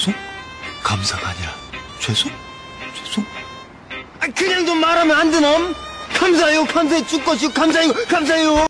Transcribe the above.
죄송? 감사가 아니라 죄송? 죄송? 아, 그냥 좀 말하면 안 되나? 음? 감사해요, 감사해, 죽고 죽 감사해요, 감사해요.